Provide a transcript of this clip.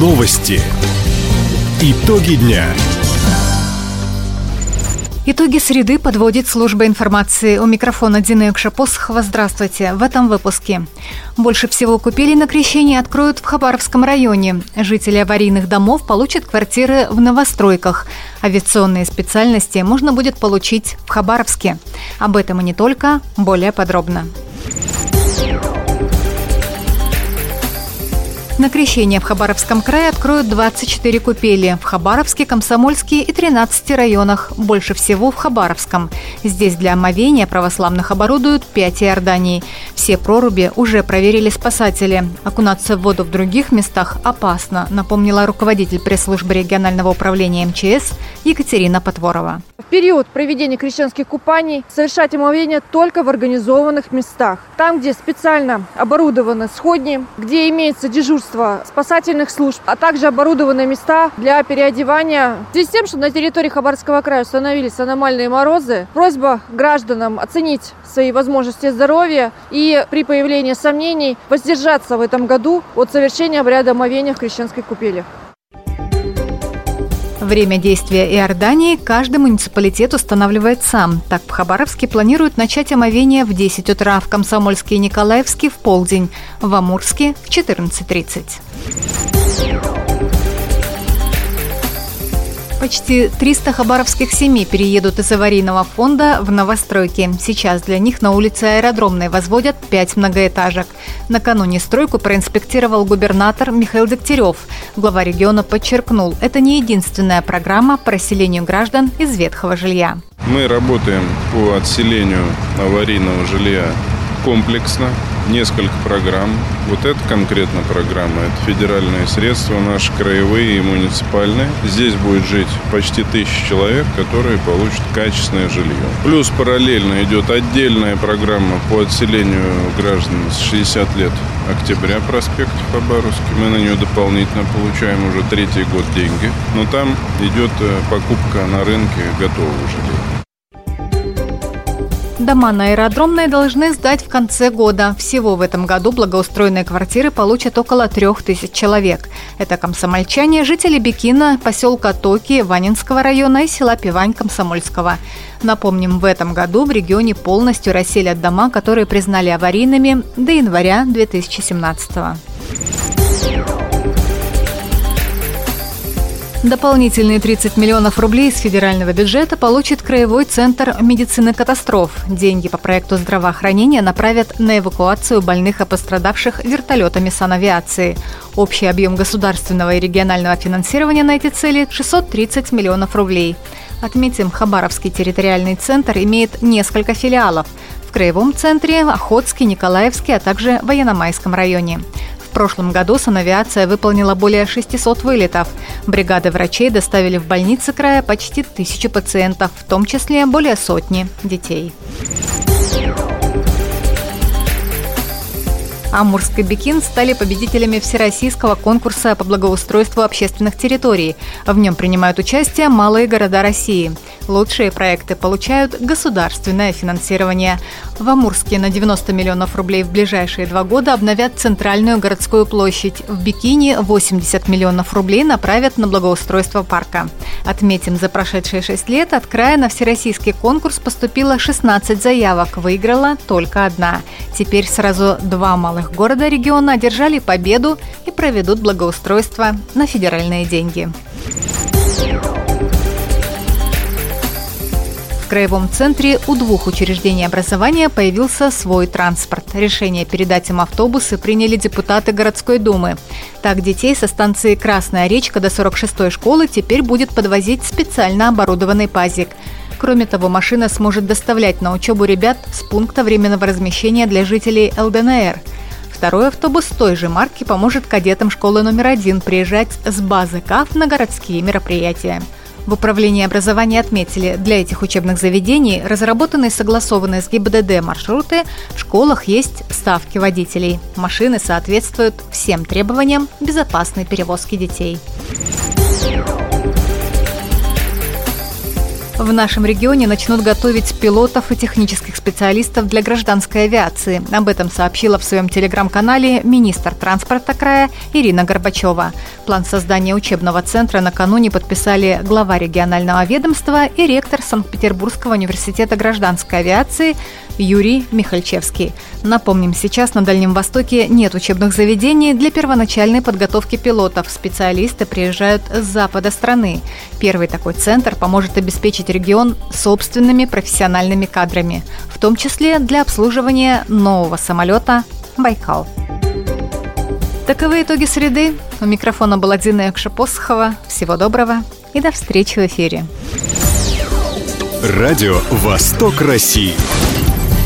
Новости. Итоги дня. Итоги среды подводит служба информации. У микрофона Дина Юкшапосхова. Здравствуйте. В этом выпуске. Больше всего купили на крещение откроют в Хабаровском районе. Жители аварийных домов получат квартиры в новостройках. Авиационные специальности можно будет получить в Хабаровске. Об этом и не только, более подробно. На крещение в Хабаровском крае откроют 24 купели. В Хабаровске, Комсомольске и 13 районах. Больше всего в Хабаровском. Здесь для омовения православных оборудуют 5 Иорданий. Все проруби уже проверили спасатели. Окунаться в воду в других местах опасно, напомнила руководитель пресс-службы регионального управления МЧС Екатерина Потворова. Период проведения крещенских купаний совершать омовение только в организованных местах. Там, где специально оборудованы сходни, где имеется дежурство спасательных служб, а также оборудованные места для переодевания. В связи с тем, что на территории Хабаровского края установились аномальные морозы, просьба гражданам оценить свои возможности здоровья и при появлении сомнений воздержаться в этом году от совершения обряда омовения в крещенской купели. Время действия Иордании каждый муниципалитет устанавливает сам. Так, в Хабаровске планируют начать омовение в 10 утра, в Комсомольске и Николаевске в полдень, в Амурске в 14.30. Почти 300 хабаровских семей переедут из аварийного фонда в новостройки. Сейчас для них на улице Аэродромной возводят 5 многоэтажек. Накануне стройку проинспектировал губернатор Михаил Дегтярев. Глава региона подчеркнул, это не единственная программа по расселению граждан из ветхого жилья. Мы работаем по отселению аварийного жилья комплексно, несколько программ. Вот эта конкретно программа, это федеральные средства, наши краевые и муниципальные. Здесь будет жить почти тысяча человек, которые получат качественное жилье. Плюс параллельно идет отдельная программа по отселению граждан с 60 лет октября проспект в Хабаровске. Мы на нее дополнительно получаем уже третий год деньги. Но там идет э, покупка на рынке готового жилья. Дома на аэродромной должны сдать в конце года. Всего в этом году благоустроенные квартиры получат около трех тысяч человек. Это комсомольчане, жители Бикина, поселка Токи, Ванинского района и села Пивань Комсомольского. Напомним, в этом году в регионе полностью расселят дома, которые признали аварийными до января 2017 года. Дополнительные 30 миллионов рублей из федерального бюджета получит Краевой центр медицины катастроф. Деньги по проекту здравоохранения направят на эвакуацию больных и пострадавших вертолетами санавиации. Общий объем государственного и регионального финансирования на эти цели – 630 миллионов рублей. Отметим, Хабаровский территориальный центр имеет несколько филиалов в Краевом центре, Охотске, Николаевске, а также в Военномайском районе. В прошлом году санавиация выполнила более 600 вылетов. Бригады врачей доставили в больницы края почти тысячу пациентов, в том числе более сотни детей. Амурск и Бекин стали победителями всероссийского конкурса по благоустройству общественных территорий. В нем принимают участие малые города России. Лучшие проекты получают государственное финансирование. В Амурске на 90 миллионов рублей в ближайшие два года обновят центральную городскую площадь. В Бикине 80 миллионов рублей направят на благоустройство парка. Отметим, за прошедшие шесть лет от края на всероссийский конкурс поступило 16 заявок, выиграла только одна. Теперь сразу два малых города региона одержали победу и проведут благоустройство на федеральные деньги. Краевом центре у двух учреждений образования появился свой транспорт. Решение передать им автобусы приняли депутаты городской думы. Так, детей со станции Красная речка до 46-й школы теперь будет подвозить специально оборудованный пазик. Кроме того, машина сможет доставлять на учебу ребят с пункта временного размещения для жителей ЛДНР. Второй автобус той же марки поможет кадетам школы номер один приезжать с базы КАФ на городские мероприятия. В Управлении образования отметили, для этих учебных заведений разработаны и согласованы с ГИБДД маршруты, в школах есть ставки водителей. Машины соответствуют всем требованиям безопасной перевозки детей. В нашем регионе начнут готовить пилотов и технических специалистов для гражданской авиации. Об этом сообщила в своем телеграм-канале министр транспорта края Ирина Горбачева. План создания учебного центра накануне подписали глава регионального ведомства и ректор Санкт-Петербургского университета гражданской авиации Юрий Михальчевский. Напомним, сейчас на Дальнем Востоке нет учебных заведений для первоначальной подготовки пилотов. Специалисты приезжают с запада страны. Первый такой центр поможет обеспечить регион собственными профессиональными кадрами, в том числе для обслуживания нового самолета «Байкал». Таковы итоги среды. У микрофона была Дина Якшапосхова. Всего доброго и до встречи в эфире. Радио «Восток России».